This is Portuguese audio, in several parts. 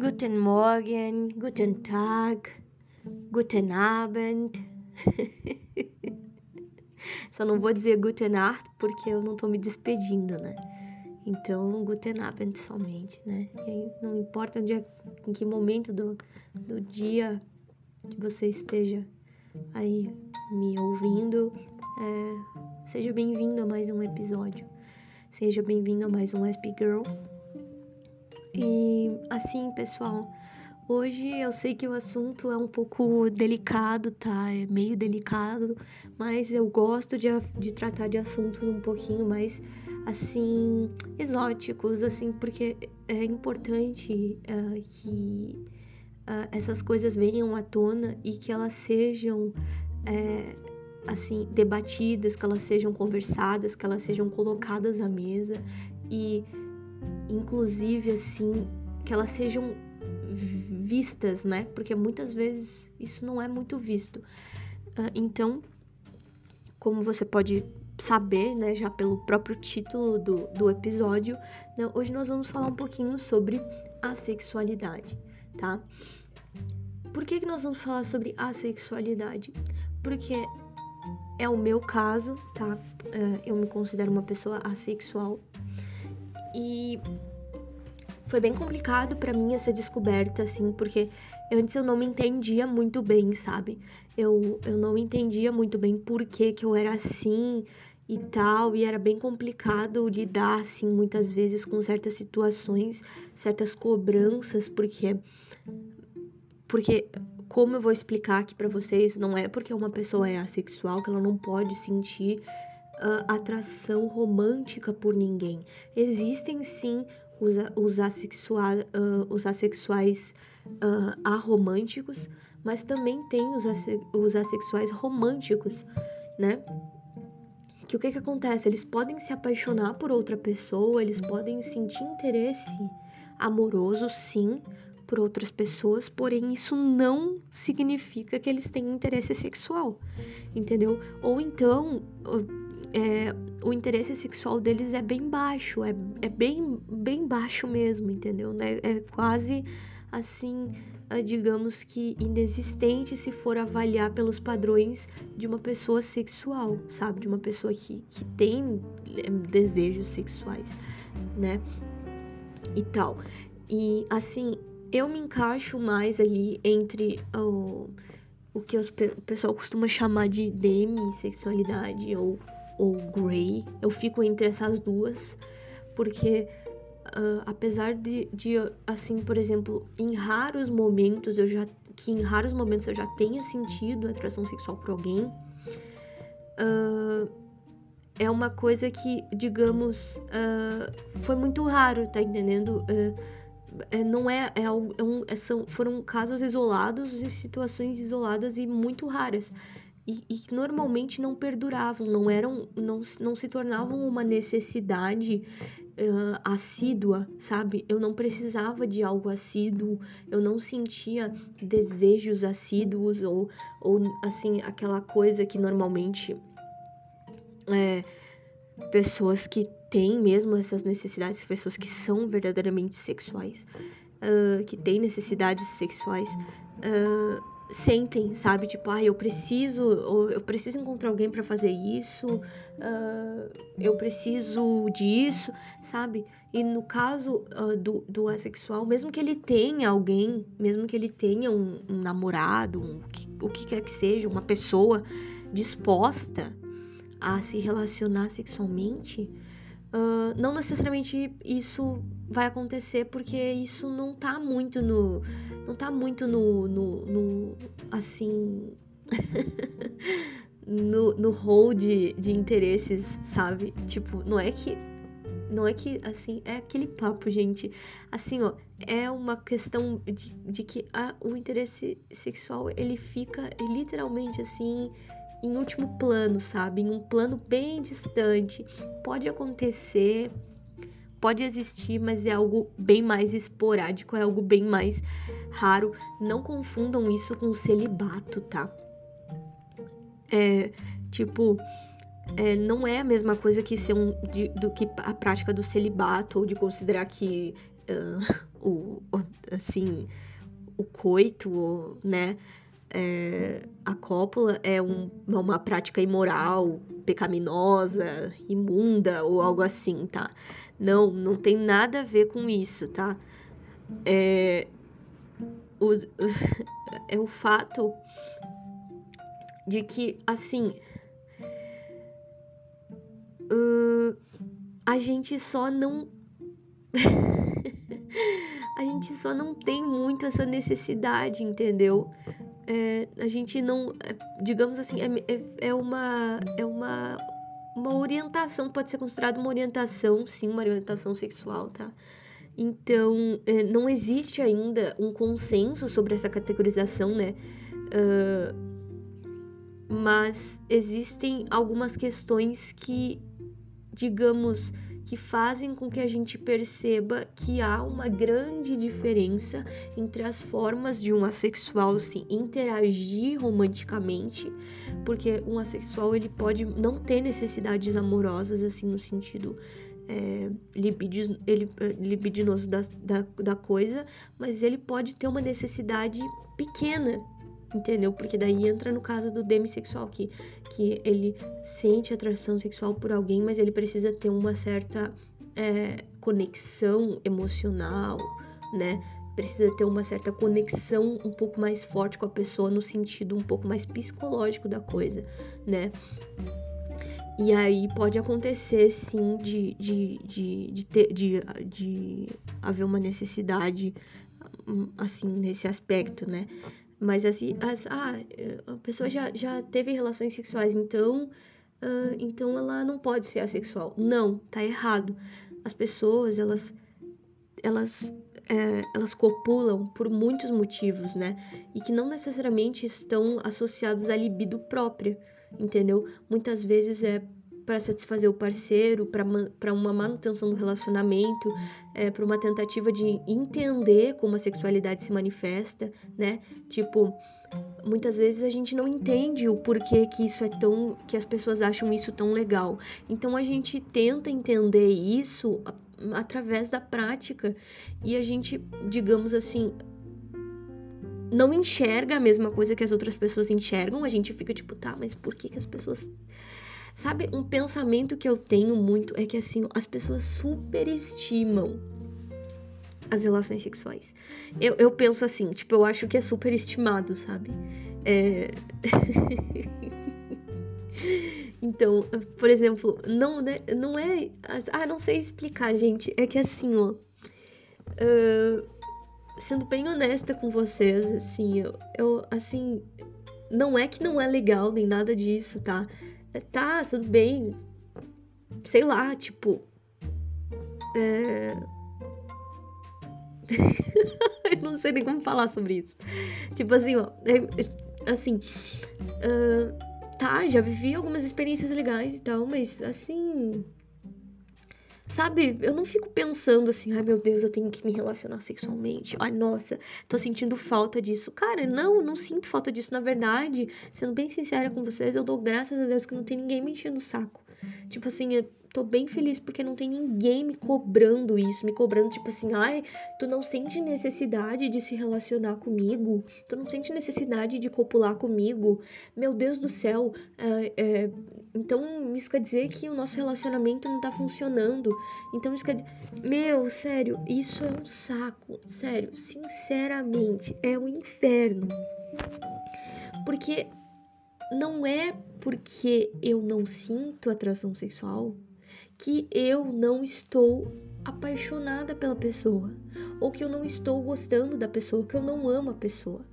Guten Morgen, Guten Tag, Guten Abend. Só não vou dizer Guten Nacht porque eu não tô me despedindo, né? Então, Guten Abend somente, né? Não importa onde, é, em que momento do, do dia que você esteja aí me ouvindo, é, seja bem-vindo a mais um episódio. Seja bem-vindo a mais um SP Girl. E assim, pessoal, hoje eu sei que o assunto é um pouco delicado, tá? É meio delicado, mas eu gosto de, de tratar de assuntos um pouquinho mais assim exóticos, assim, porque é importante uh, que uh, essas coisas venham à tona e que elas sejam é, assim debatidas, que elas sejam conversadas, que elas sejam colocadas à mesa e inclusive assim que elas sejam vistas, né? Porque muitas vezes isso não é muito visto. Uh, então, como você pode saber, né, já pelo próprio título do, do episódio, né, hoje nós vamos falar um pouquinho sobre a sexualidade, tá? Por que, que nós vamos falar sobre a sexualidade? Porque é o meu caso, tá? Uh, eu me considero uma pessoa assexual e foi bem complicado para mim essa descoberta, assim, porque antes eu não me entendia muito bem, sabe? Eu, eu não entendia muito bem por que, que eu era assim e tal, e era bem complicado lidar, assim, muitas vezes com certas situações, certas cobranças, porque. Porque, como eu vou explicar aqui para vocês, não é porque uma pessoa é assexual que ela não pode sentir uh, atração romântica por ninguém. Existem sim os, os, assexua, uh, os assexuais uh, aromânticos, mas também tem os, os assexuais românticos, né? Que o que, que acontece? Eles podem se apaixonar por outra pessoa, eles podem sentir interesse amoroso, sim, por outras pessoas, porém isso não significa que eles tenham interesse sexual, entendeu? Ou então é, o interesse sexual deles é bem baixo, é, é bem, bem baixo mesmo, entendeu? Né? É quase assim, ah, digamos que inexistente se for avaliar pelos padrões de uma pessoa sexual, sabe? De uma pessoa que, que tem é, desejos sexuais, né? E tal. E assim, eu me encaixo mais ali entre o, o que os, o pessoal costuma chamar de demissexualidade ou ou Grey. Eu fico entre essas duas, porque uh, apesar de, de, assim, por exemplo, em raros momentos eu já que em raros momentos eu já tenha sentido atração sexual por alguém, uh, é uma coisa que, digamos, uh, foi muito raro, tá entendendo? É, não é, é, é um, é, são, foram casos isolados e situações isoladas e muito raras e, e normalmente não perduravam, não eram, não, não se tornavam uma necessidade uh, assídua, sabe? Eu não precisava de algo assíduo, eu não sentia desejos assíduos ou, ou assim, aquela coisa que normalmente é, pessoas que têm mesmo essas necessidades, pessoas que são verdadeiramente sexuais, uh, que têm necessidades sexuais, uh, sentem, sabe? Tipo, ah, eu preciso, eu preciso encontrar alguém para fazer isso, uh, eu preciso disso, sabe? E no caso uh, do, do assexual, mesmo que ele tenha alguém, mesmo que ele tenha um, um namorado, um, o que quer que seja, uma pessoa disposta a se relacionar sexualmente, não necessariamente isso vai acontecer porque isso não tá muito no. Não tá muito no. no, no assim. no, no hall de, de interesses, sabe? Tipo, não é que. Não é que, assim, é aquele papo, gente. Assim, ó, é uma questão de, de que o interesse sexual, ele fica literalmente, assim, em último plano, sabe? Em um plano bem distante. Pode acontecer, pode existir, mas é algo bem mais esporádico, é algo bem mais raro. Não confundam isso com celibato, tá? É, tipo, é, não é a mesma coisa que ser um de, do que a prática do celibato ou de considerar que uh, o, assim, o coito, né? É, a cópula é um, uma prática imoral, pecaminosa, imunda ou algo assim, tá? Não, não tem nada a ver com isso, tá? É, os, é o fato de que, assim, uh, a gente só não. a gente só não tem muito essa necessidade, entendeu? É, a gente não. É, digamos assim, é, é, é, uma. É uma. Uma orientação, pode ser considerada uma orientação, sim, uma orientação sexual, tá? Então, é, não existe ainda um consenso sobre essa categorização, né? Uh, mas existem algumas questões que, digamos, que fazem com que a gente perceba que há uma grande diferença entre as formas de um assexual se interagir romanticamente, porque um assexual ele pode não ter necessidades amorosas assim no sentido é, ele, é, libidinoso da, da, da coisa, mas ele pode ter uma necessidade pequena entendeu? Porque daí entra no caso do demissexual, que, que ele sente atração sexual por alguém, mas ele precisa ter uma certa é, conexão emocional, né? Precisa ter uma certa conexão um pouco mais forte com a pessoa no sentido um pouco mais psicológico da coisa, né? E aí pode acontecer sim de, de, de, de, ter, de, de haver uma necessidade hum, assim nesse aspecto, né? Mas assim, as, ah, a pessoa já, já teve relações sexuais, então, uh, então ela não pode ser assexual. Não, tá errado. As pessoas, elas, elas, é, elas copulam por muitos motivos, né? E que não necessariamente estão associados à libido própria, entendeu? Muitas vezes é para satisfazer o parceiro, para uma manutenção do relacionamento, é, para uma tentativa de entender como a sexualidade se manifesta, né? Tipo, muitas vezes a gente não entende o porquê que isso é tão que as pessoas acham isso tão legal. Então a gente tenta entender isso através da prática e a gente, digamos assim, não enxerga a mesma coisa que as outras pessoas enxergam, a gente fica tipo, tá, mas por que, que as pessoas Sabe, um pensamento que eu tenho muito é que assim, as pessoas superestimam as relações sexuais. Eu, eu penso assim, tipo, eu acho que é superestimado, sabe? É... então, por exemplo, não, né, não é. Ah, não sei explicar, gente. É que assim, ó. Uh, sendo bem honesta com vocês, assim, eu, eu, assim, não é que não é legal nem nada disso, tá? Tá, tudo bem. Sei lá, tipo. É... eu não sei nem como falar sobre isso. Tipo assim, ó. É, assim. Uh, tá, já vivi algumas experiências legais e tal, mas assim. Sabe, eu não fico pensando assim, ai meu Deus, eu tenho que me relacionar sexualmente. Ai, nossa, tô sentindo falta disso. Cara, não, não sinto falta disso. Na verdade, sendo bem sincera com vocês, eu dou graças a Deus que não tem ninguém me enchendo o saco. Tipo assim, eu tô bem feliz porque não tem ninguém me cobrando isso, me cobrando, tipo assim, ai, tu não sente necessidade de se relacionar comigo, tu não sente necessidade de copular comigo, meu Deus do céu, é, é, então isso quer dizer que o nosso relacionamento não tá funcionando, então isso quer dizer, meu, sério, isso é um saco, sério, sinceramente, é um inferno, porque não é porque eu não sinto atração sexual que eu não estou apaixonada pela pessoa, ou que eu não estou gostando da pessoa, que eu não amo a pessoa,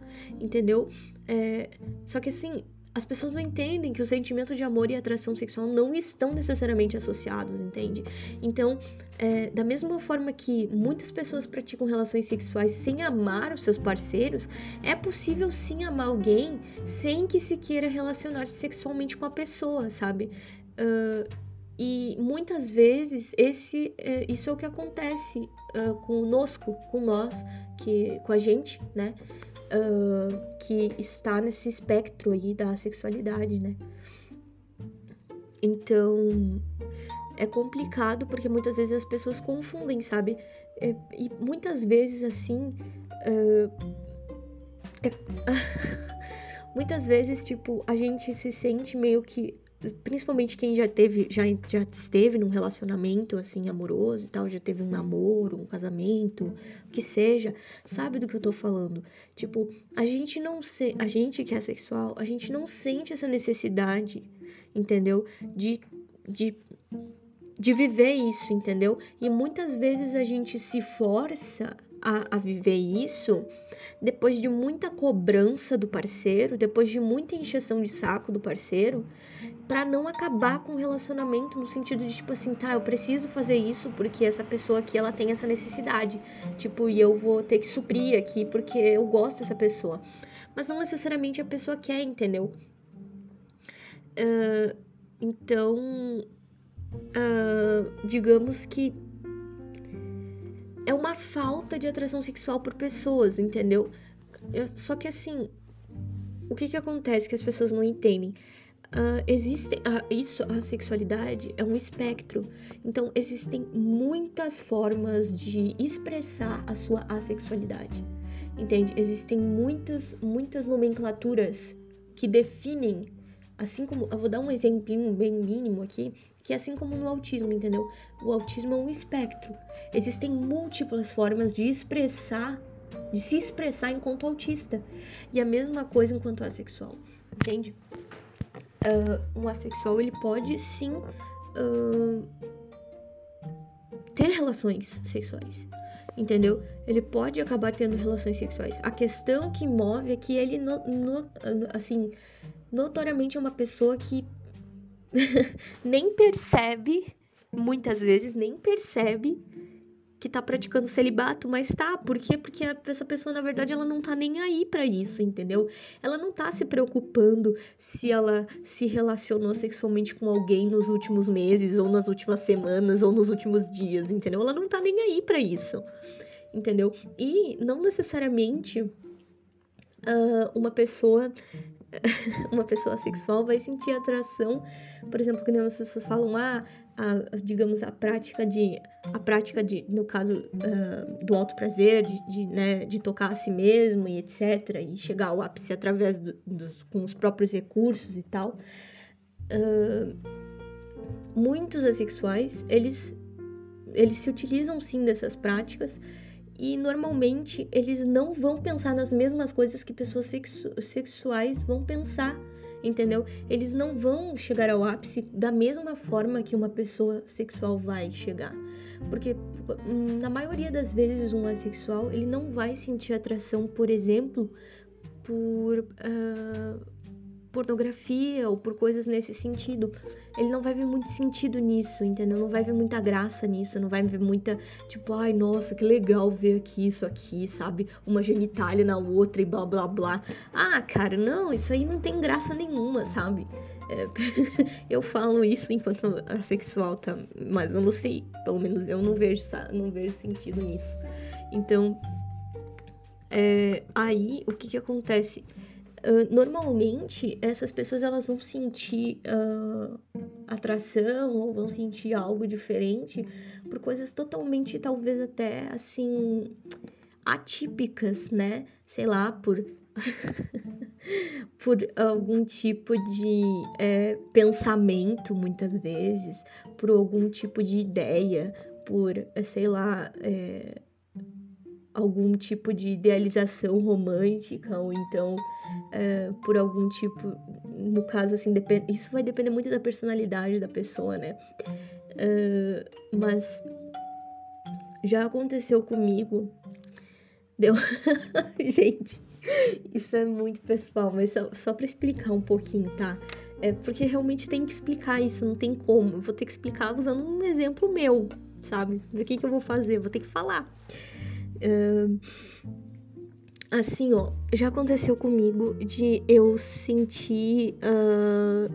entendeu? É, só que assim, as pessoas não entendem que o sentimento de amor e atração sexual não estão necessariamente associados, entende? Então, é, da mesma forma que muitas pessoas praticam relações sexuais sem amar os seus parceiros, é possível sim amar alguém sem que se queira relacionar-se sexualmente com a pessoa, sabe? Uh, e muitas vezes esse, é, isso é o que acontece uh, conosco, com nós, que, com a gente, né? Uh, que está nesse espectro aí da sexualidade, né? Então, é complicado porque muitas vezes as pessoas confundem, sabe? É, e muitas vezes, assim. Uh, é, muitas vezes, tipo, a gente se sente meio que. Principalmente quem já teve, já, já esteve num relacionamento assim amoroso e tal, já teve um namoro, um casamento, o que seja, sabe do que eu tô falando? Tipo, a gente não se, a gente que é sexual, a gente não sente essa necessidade, entendeu? De, de de viver isso, entendeu? E muitas vezes a gente se força a, a, viver isso depois de muita cobrança do parceiro, depois de muita encheção de saco do parceiro, para não acabar com o relacionamento no sentido de tipo assim, tá, eu preciso fazer isso porque essa pessoa aqui ela tem essa necessidade, tipo, e eu vou ter que suprir aqui porque eu gosto dessa pessoa. Mas não necessariamente a pessoa quer, entendeu? Uh, então, uh, digamos que é uma falta de atração sexual por pessoas, entendeu? Só que assim, o que que acontece que as pessoas não entendem? Uh, existem uh, isso a sexualidade é um espectro então existem muitas formas de expressar a sua assexualidade entende existem muitas muitas nomenclaturas que definem assim como eu vou dar um exemplinho bem mínimo aqui que assim como no autismo, entendeu? O autismo é um espectro. Existem múltiplas formas de expressar, de se expressar enquanto autista. E a mesma coisa enquanto assexual, entende? Uh, um assexual, ele pode sim uh, ter relações sexuais entendeu? Ele pode acabar tendo relações sexuais. A questão que move é que ele, no, no, assim, notoriamente é uma pessoa que nem percebe, muitas vezes nem percebe que tá praticando celibato, mas tá, por quê? Porque essa pessoa, na verdade, ela não tá nem aí para isso, entendeu? Ela não tá se preocupando se ela se relacionou sexualmente com alguém nos últimos meses, ou nas últimas semanas, ou nos últimos dias, entendeu? Ela não tá nem aí para isso, entendeu? E não necessariamente uh, uma pessoa uma pessoa sexual vai sentir atração, por exemplo, quando as pessoas falam, ah, a, digamos, a prática de, a prática de, no caso uh, do alto prazer, de, de, né, de tocar a si mesmo e etc, e chegar ao ápice através do, dos, com os próprios recursos e tal, uh, muitos assexuais, eles, eles se utilizam sim dessas práticas, e normalmente eles não vão pensar nas mesmas coisas que pessoas sexu sexuais vão pensar, entendeu? Eles não vão chegar ao ápice da mesma forma que uma pessoa sexual vai chegar. Porque na maioria das vezes um assexual, ele não vai sentir atração, por exemplo, por uh, pornografia ou por coisas nesse sentido ele não vai ver muito sentido nisso, entendeu? Não vai ver muita graça nisso, não vai ver muita, tipo, ai, nossa, que legal ver aqui isso aqui, sabe? Uma genitália na outra e blá blá blá. Ah, cara, não, isso aí não tem graça nenhuma, sabe? É, eu falo isso enquanto assexual, tá? Mas eu não sei, pelo menos eu não vejo, não vejo sentido nisso. Então, é, aí o que que acontece? Uh, normalmente essas pessoas elas vão sentir uh, atração ou vão sentir algo diferente por coisas totalmente talvez até assim atípicas, né? Sei lá, por por algum tipo de é, pensamento muitas vezes, por algum tipo de ideia, por sei lá é, algum tipo de idealização romântica ou então é, por algum tipo no caso assim isso vai depender muito da personalidade da pessoa né? É, mas já aconteceu comigo deu gente isso é muito pessoal mas só, só para explicar um pouquinho tá? É porque realmente tem que explicar isso não tem como. Eu vou ter que explicar usando um exemplo meu sabe? O que que eu vou fazer vou ter que falar Uh, assim, ó, já aconteceu comigo de eu sentir, uh,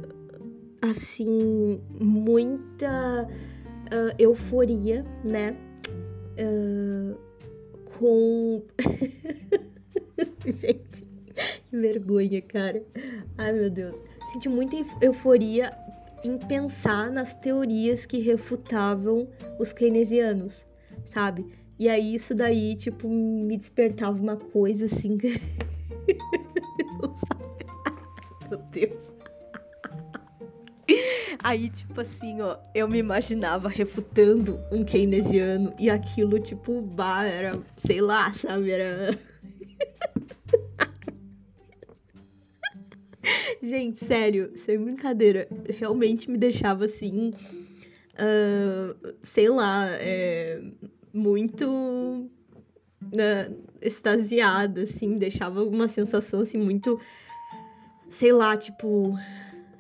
assim, muita uh, euforia, né? com. Gente, que vergonha, cara. Ai, meu Deus. Senti muita euforia em pensar nas teorias que refutavam os keynesianos, sabe? E aí isso daí, tipo, me despertava uma coisa assim. Meu Deus. Aí, tipo assim, ó, eu me imaginava refutando um keynesiano e aquilo, tipo, bah, era, sei lá, sabe, era. Gente, sério, sem brincadeira, realmente me deixava assim, uh, sei lá, é, muito uh, extasiada, assim, deixava uma sensação assim muito, sei lá, tipo,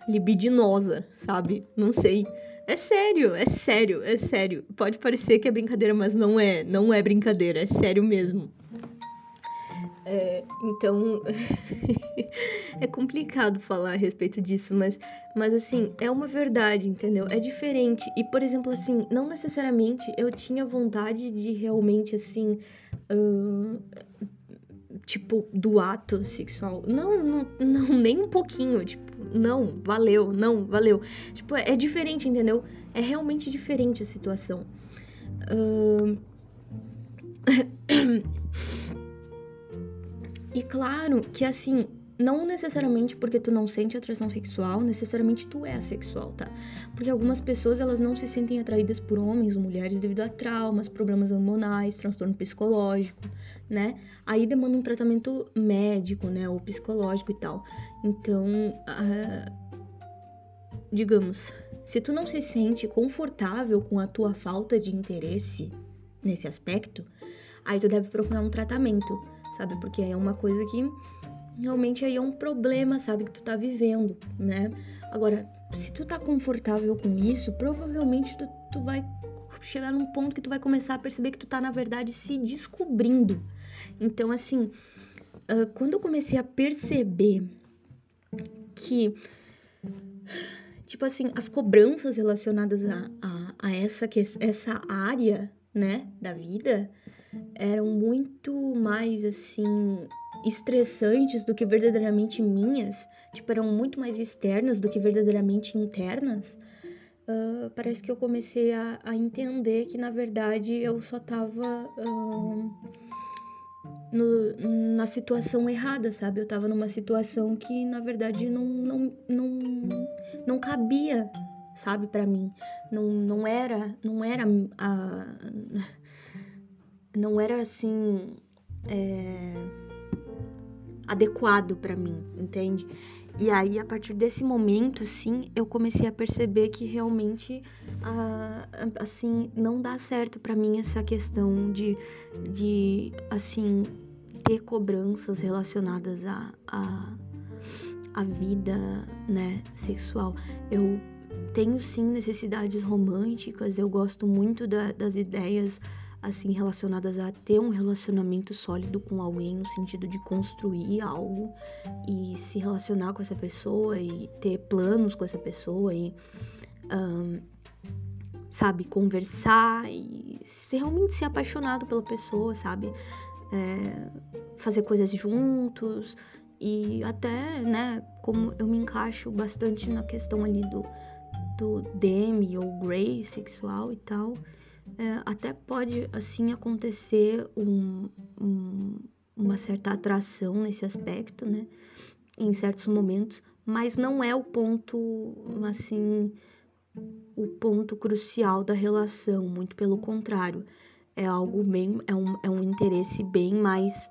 libidinosa, sabe? Não sei. É sério, é sério, é sério. Pode parecer que é brincadeira, mas não é, não é brincadeira, é sério mesmo. É, então é complicado falar a respeito disso, mas, mas assim, é uma verdade, entendeu? É diferente. E, por exemplo, assim, não necessariamente eu tinha vontade de realmente assim. Uh, tipo, do ato sexual. Não, não, não, nem um pouquinho. Tipo, não, valeu, não, valeu. Tipo, é, é diferente, entendeu? É realmente diferente a situação. Uh... e claro que assim, não necessariamente porque tu não sente atração sexual, necessariamente tu é assexual, tá? Porque algumas pessoas elas não se sentem atraídas por homens ou mulheres devido a traumas, problemas hormonais, transtorno psicológico, né? Aí demanda um tratamento médico, né, ou psicológico e tal. Então, uh, digamos, se tu não se sente confortável com a tua falta de interesse nesse aspecto, aí tu deve procurar um tratamento, sabe? Porque é uma coisa que realmente aí é um problema, sabe, que tu tá vivendo, né? Agora, se tu tá confortável com isso, provavelmente tu, tu vai chegar num ponto que tu vai começar a perceber que tu tá, na verdade, se descobrindo. Então, assim, uh, quando eu comecei a perceber que, tipo assim, as cobranças relacionadas a, a, a essa, essa área, né, da vida, eram muito mais, assim, estressantes do que verdadeiramente minhas, tipo, eram muito mais externas do que verdadeiramente internas, uh, parece que eu comecei a, a, entender que, na verdade, eu só tava uh, no, na situação errada, sabe? Eu tava numa situação que, na verdade, não, não, não, não cabia, sabe, para mim. Não, não era, não era a... Não era assim... É adequado para mim, entende? E aí, a partir desse momento, assim, eu comecei a perceber que realmente, assim, não dá certo para mim essa questão de, de, assim, ter cobranças relacionadas a, a, a, vida, né, sexual. Eu tenho, sim, necessidades românticas, eu gosto muito da, das ideias assim relacionadas a ter um relacionamento sólido com alguém no sentido de construir algo e se relacionar com essa pessoa e ter planos com essa pessoa e um, sabe conversar e realmente ser apaixonado pela pessoa sabe? É, fazer coisas juntos e até né como eu me encaixo bastante na questão ali do do demi ou grey sexual e tal é, até pode assim acontecer um, um, uma certa atração nesse aspecto, né? Em certos momentos, mas não é o ponto assim o ponto crucial da relação, muito pelo contrário, é algo bem é um, é um interesse bem mais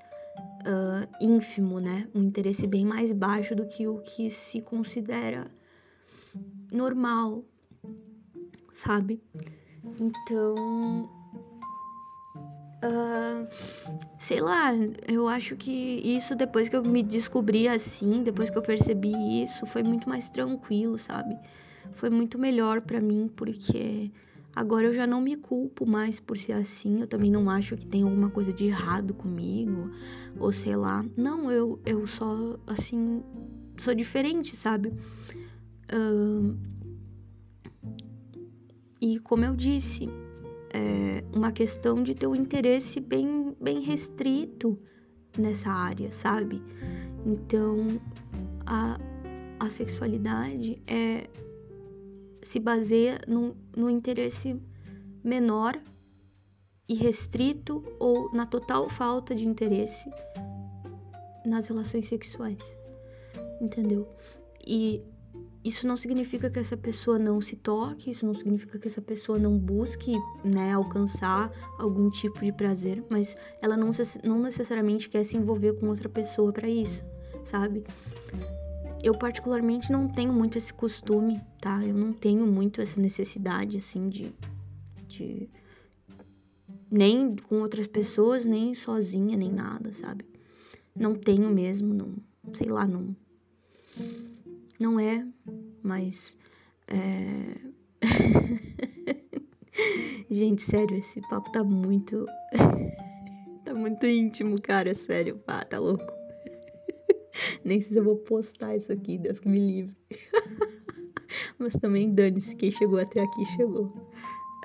uh, ínfimo, né? Um interesse bem mais baixo do que o que se considera normal, sabe? Então. Uh, sei lá, eu acho que isso depois que eu me descobri assim, depois que eu percebi isso, foi muito mais tranquilo, sabe? Foi muito melhor para mim, porque agora eu já não me culpo mais por ser assim. Eu também não acho que tem alguma coisa de errado comigo, ou sei lá. Não, eu, eu só, assim, sou diferente, sabe? Uh, e como eu disse, é uma questão de ter um interesse bem, bem restrito nessa área, sabe? Então, a, a sexualidade é, se baseia no, no interesse menor e restrito ou na total falta de interesse nas relações sexuais. Entendeu? E isso não significa que essa pessoa não se toque, isso não significa que essa pessoa não busque, né, alcançar algum tipo de prazer, mas ela não, não necessariamente quer se envolver com outra pessoa para isso, sabe? Eu particularmente não tenho muito esse costume, tá? Eu não tenho muito essa necessidade assim de de nem com outras pessoas, nem sozinha, nem nada, sabe? Não tenho mesmo, não, sei lá, não não é, mas. É... Gente, sério, esse papo tá muito. tá muito íntimo, cara, sério. Pá, tá louco. Nem sei se eu vou postar isso aqui, Deus que me livre. mas também dane-se, quem chegou até aqui chegou.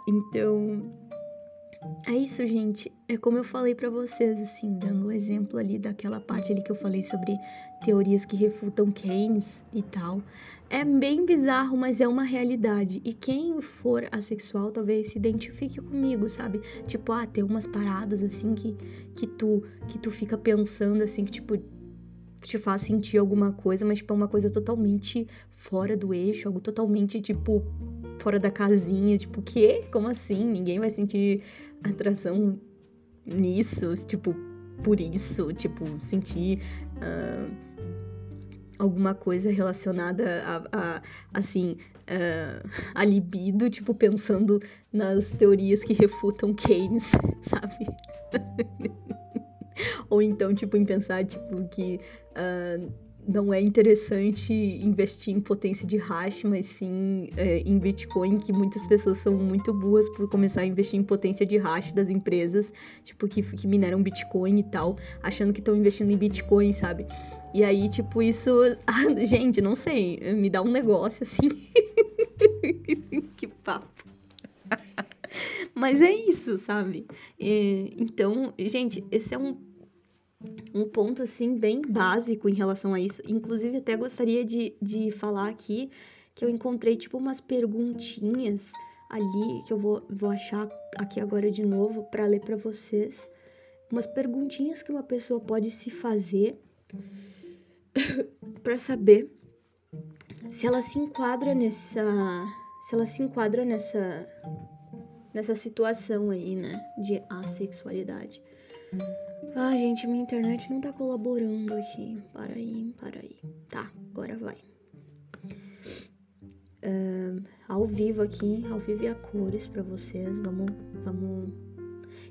Então. É isso, gente. É como eu falei para vocês, assim, dando o exemplo ali daquela parte ali que eu falei sobre teorias que refutam Keynes e tal. É bem bizarro, mas é uma realidade. E quem for assexual talvez se identifique comigo, sabe? Tipo, ah, tem umas paradas assim que, que tu que tu fica pensando assim, que tipo te faz sentir alguma coisa, mas tipo é uma coisa totalmente fora do eixo, algo totalmente tipo fora da casinha, tipo, quê? Como assim? Ninguém vai sentir atração nisso, tipo, por isso, tipo, sentir uh, alguma coisa relacionada a, a assim, uh, a libido, tipo, pensando nas teorias que refutam Keynes, sabe? Ou então, tipo, em pensar, tipo, que uh, não é interessante investir em potência de hash, mas sim é, em Bitcoin, que muitas pessoas são muito boas por começar a investir em potência de hash das empresas, tipo, que, que mineram Bitcoin e tal, achando que estão investindo em Bitcoin, sabe? E aí, tipo, isso. Ah, gente, não sei, me dá um negócio assim. que papo. Mas é isso, sabe? E, então, gente, esse é um um ponto assim bem básico em relação a isso. Inclusive, até gostaria de, de falar aqui que eu encontrei tipo umas perguntinhas ali que eu vou, vou achar aqui agora de novo para ler para vocês. Umas perguntinhas que uma pessoa pode se fazer para saber se ela se enquadra nessa se ela se enquadra nessa nessa situação aí, né, de assexualidade. Ah, gente, minha internet não tá colaborando aqui. Para aí, para aí. Tá, agora vai. Uh, ao vivo aqui, ao vivo e a cores para vocês. Vamos, vamos.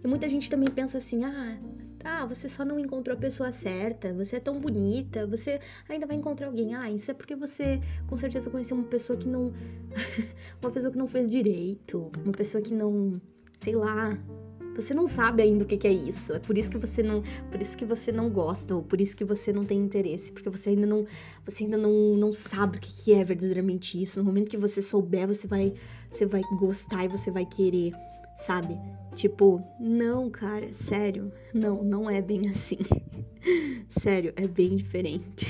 E muita gente também pensa assim: ah, tá, você só não encontrou a pessoa certa, você é tão bonita, você ainda vai encontrar alguém. Ah, isso é porque você com certeza conheceu uma pessoa que não. uma pessoa que não fez direito, uma pessoa que não. sei lá, você não sabe ainda o que, é isso. É por isso que você não, por isso que você não gosta ou por isso que você não tem interesse, porque você ainda não, você ainda não, não sabe o que, que é verdadeiramente isso. No momento que você souber, você vai, você vai gostar e você vai querer, sabe? Tipo, não, cara, sério, não, não é bem assim. sério, é bem diferente.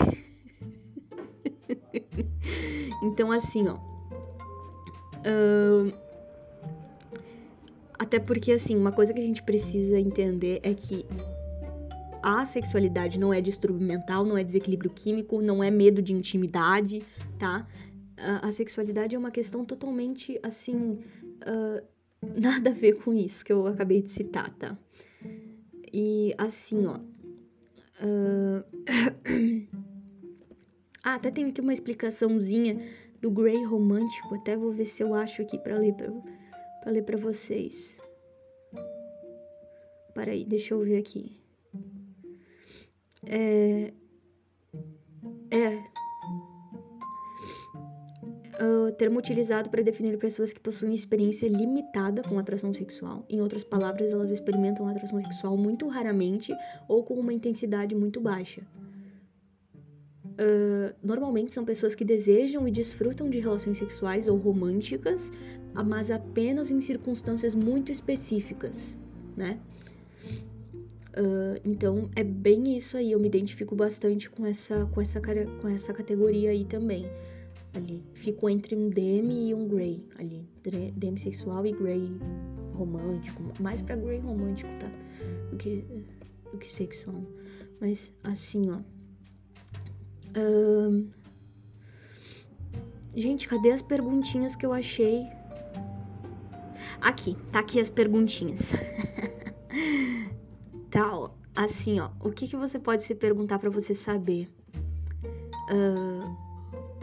então, assim, ó. Uh, até porque, assim, uma coisa que a gente precisa entender é que a sexualidade não é distúrbio mental, não é desequilíbrio químico, não é medo de intimidade, tá? A, sexualidade é uma questão totalmente, assim, uh, nada a ver com isso que eu acabei de citar, tá? E, assim, ó. Uh... ah, até tem aqui uma explicaçãozinha do Grey romântico, até vou ver se eu acho aqui para ler pra para ler para vocês. Para aí, deixa eu ver aqui. É. É. O termo utilizado para definir pessoas que possuem experiência limitada com atração sexual. Em outras palavras, elas experimentam atração sexual muito raramente ou com uma intensidade muito baixa. Uh, normalmente são pessoas que desejam e desfrutam de relações sexuais ou românticas, mas apenas em circunstâncias muito específicas, né? Uh, então é bem isso aí, eu me identifico bastante com essa, com essa, com essa categoria aí também. ali. Fico entre um demi e um grey ali. Demi sexual e grey romântico. Mais pra grey romântico, tá? Do que, do que sexual. Mas assim, ó. Um... Gente, cadê as perguntinhas que eu achei? Aqui, tá aqui as perguntinhas. tá, ó. Assim, ó. O que, que você pode se perguntar para você saber? Uh,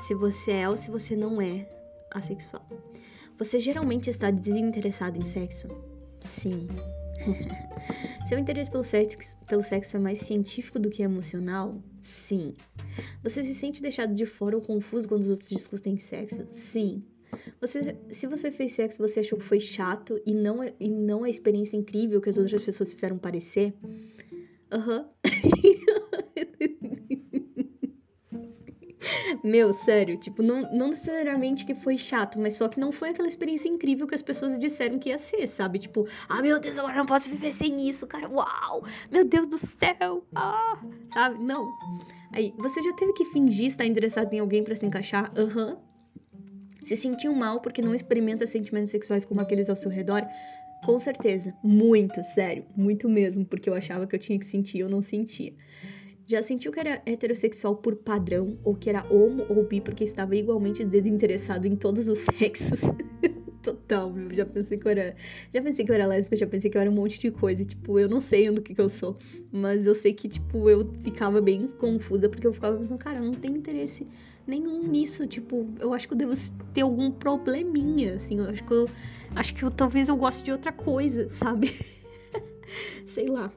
se você é ou se você não é assexual. Você geralmente está desinteressado em sexo? Sim. Seu interesse pelo sexo, pelo sexo é mais científico do que emocional? Sim. Você se sente deixado de fora ou confuso quando os outros discutem sexo? Sim. Você, se você fez sexo, você achou que foi chato e não, e não a experiência incrível que as outras pessoas fizeram parecer? Aham. Uhum. Meu, sério, tipo, não, não necessariamente que foi chato, mas só que não foi aquela experiência incrível que as pessoas disseram que ia ser, sabe? Tipo, ah, meu Deus, agora não posso viver sem isso, cara, uau! Meu Deus do céu! Ah! Sabe? Não. Aí, você já teve que fingir estar interessado em alguém para se encaixar? Aham. Uhum. Se sentiu mal porque não experimenta sentimentos sexuais como aqueles ao seu redor? Com certeza. Muito, sério. Muito mesmo, porque eu achava que eu tinha que sentir e eu não sentia. Já sentiu que era heterossexual por padrão, ou que era homo ou bi porque estava igualmente desinteressado em todos os sexos? Total, meu. Já pensei que eu era. Já pensei que eu era lésbica, já pensei que eu era um monte de coisa. Tipo, eu não sei no que, que eu sou. Mas eu sei que, tipo, eu ficava bem confusa, porque eu ficava pensando, cara, eu não tenho interesse nenhum nisso. Tipo, eu acho que eu devo ter algum probleminha, assim. Eu acho que eu. Acho que eu, talvez eu goste de outra coisa, sabe? sei lá.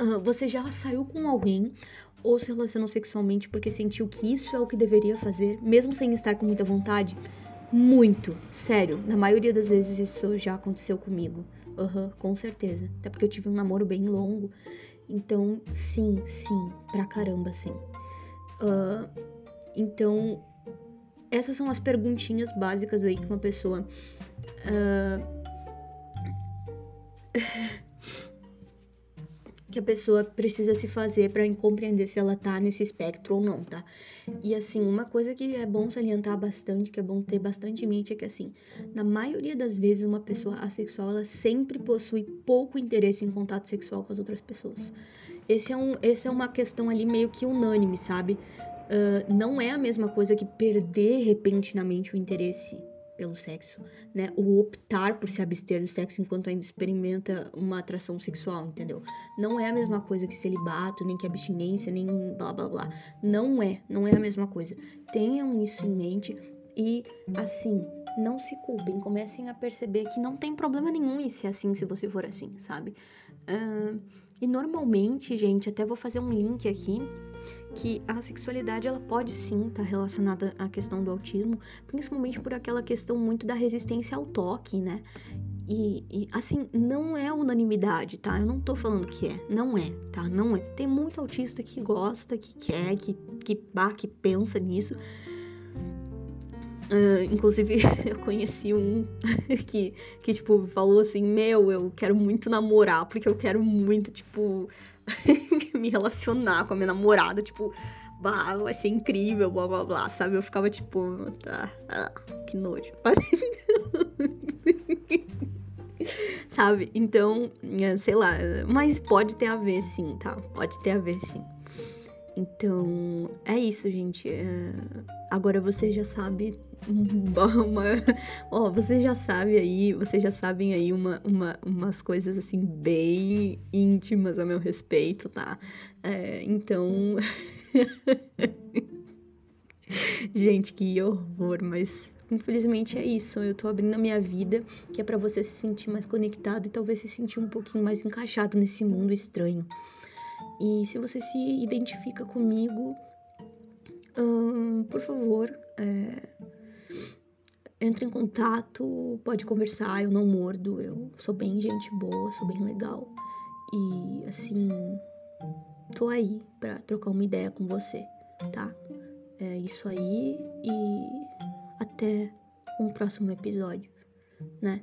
Uh, você já saiu com alguém ou se relacionou sexualmente porque sentiu que isso é o que deveria fazer, mesmo sem estar com muita vontade? Muito, sério. Na maioria das vezes isso já aconteceu comigo. Aham, uhum, com certeza. Até porque eu tive um namoro bem longo. Então, sim, sim, pra caramba, sim. Uh, então, essas são as perguntinhas básicas aí que uma pessoa. Uh... que a pessoa precisa se fazer para compreender se ela tá nesse espectro ou não, tá? E assim, uma coisa que é bom salientar bastante, que é bom ter bastante em mente é que assim, na maioria das vezes uma pessoa assexual, ela sempre possui pouco interesse em contato sexual com as outras pessoas. Esse é, um, esse é uma questão ali meio que unânime, sabe? Uh, não é a mesma coisa que perder repentinamente o interesse pelo sexo, né? O optar por se abster do sexo enquanto ainda experimenta uma atração sexual, entendeu? Não é a mesma coisa que celibato, nem que abstinência, nem blá blá blá. Não é, não é a mesma coisa. Tenham isso em mente e, assim, não se culpem, comecem a perceber que não tem problema nenhum em ser assim se você for assim, sabe? Uh, e normalmente, gente, até vou fazer um link aqui que a sexualidade ela pode sim estar tá relacionada à questão do autismo, principalmente por aquela questão muito da resistência ao toque, né? E, e, assim, não é unanimidade, tá? Eu não tô falando que é, não é, tá? Não é. Tem muito autista que gosta, que quer, que, que, bah, que pensa nisso. Uh, inclusive, eu conheci um que, que, tipo, falou assim: Meu, eu quero muito namorar, porque eu quero muito, tipo, me relacionar com a minha namorada, tipo, bah, vai ser incrível, blá blá blá, sabe? Eu ficava tipo, tá, ah, que nojo. sabe? Então, é, sei lá, mas pode ter a ver sim, tá? Pode ter a ver sim. Então, é isso, gente. É... Agora você já sabe uma, ó, você já sabe aí, vocês já sabem aí uma, uma, umas coisas assim bem íntimas a meu respeito, tá? É, então, gente, que horror, mas infelizmente é isso. Eu tô abrindo a minha vida, que é para você se sentir mais conectado e talvez se sentir um pouquinho mais encaixado nesse mundo estranho. E se você se identifica comigo, hum, por favor, é, entre em contato, pode conversar, eu não mordo, eu sou bem gente boa, sou bem legal. E assim, tô aí pra trocar uma ideia com você, tá? É isso aí e até um próximo episódio, né?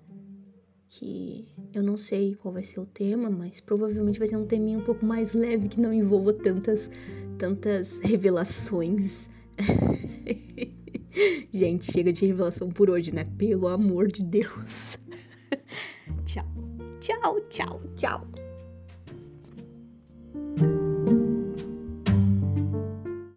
Que eu não sei qual vai ser o tema, mas provavelmente vai ser um teminho um pouco mais leve que não envolva tantas tantas revelações. Gente, chega de revelação por hoje, né? Pelo amor de Deus. tchau, tchau, tchau, tchau.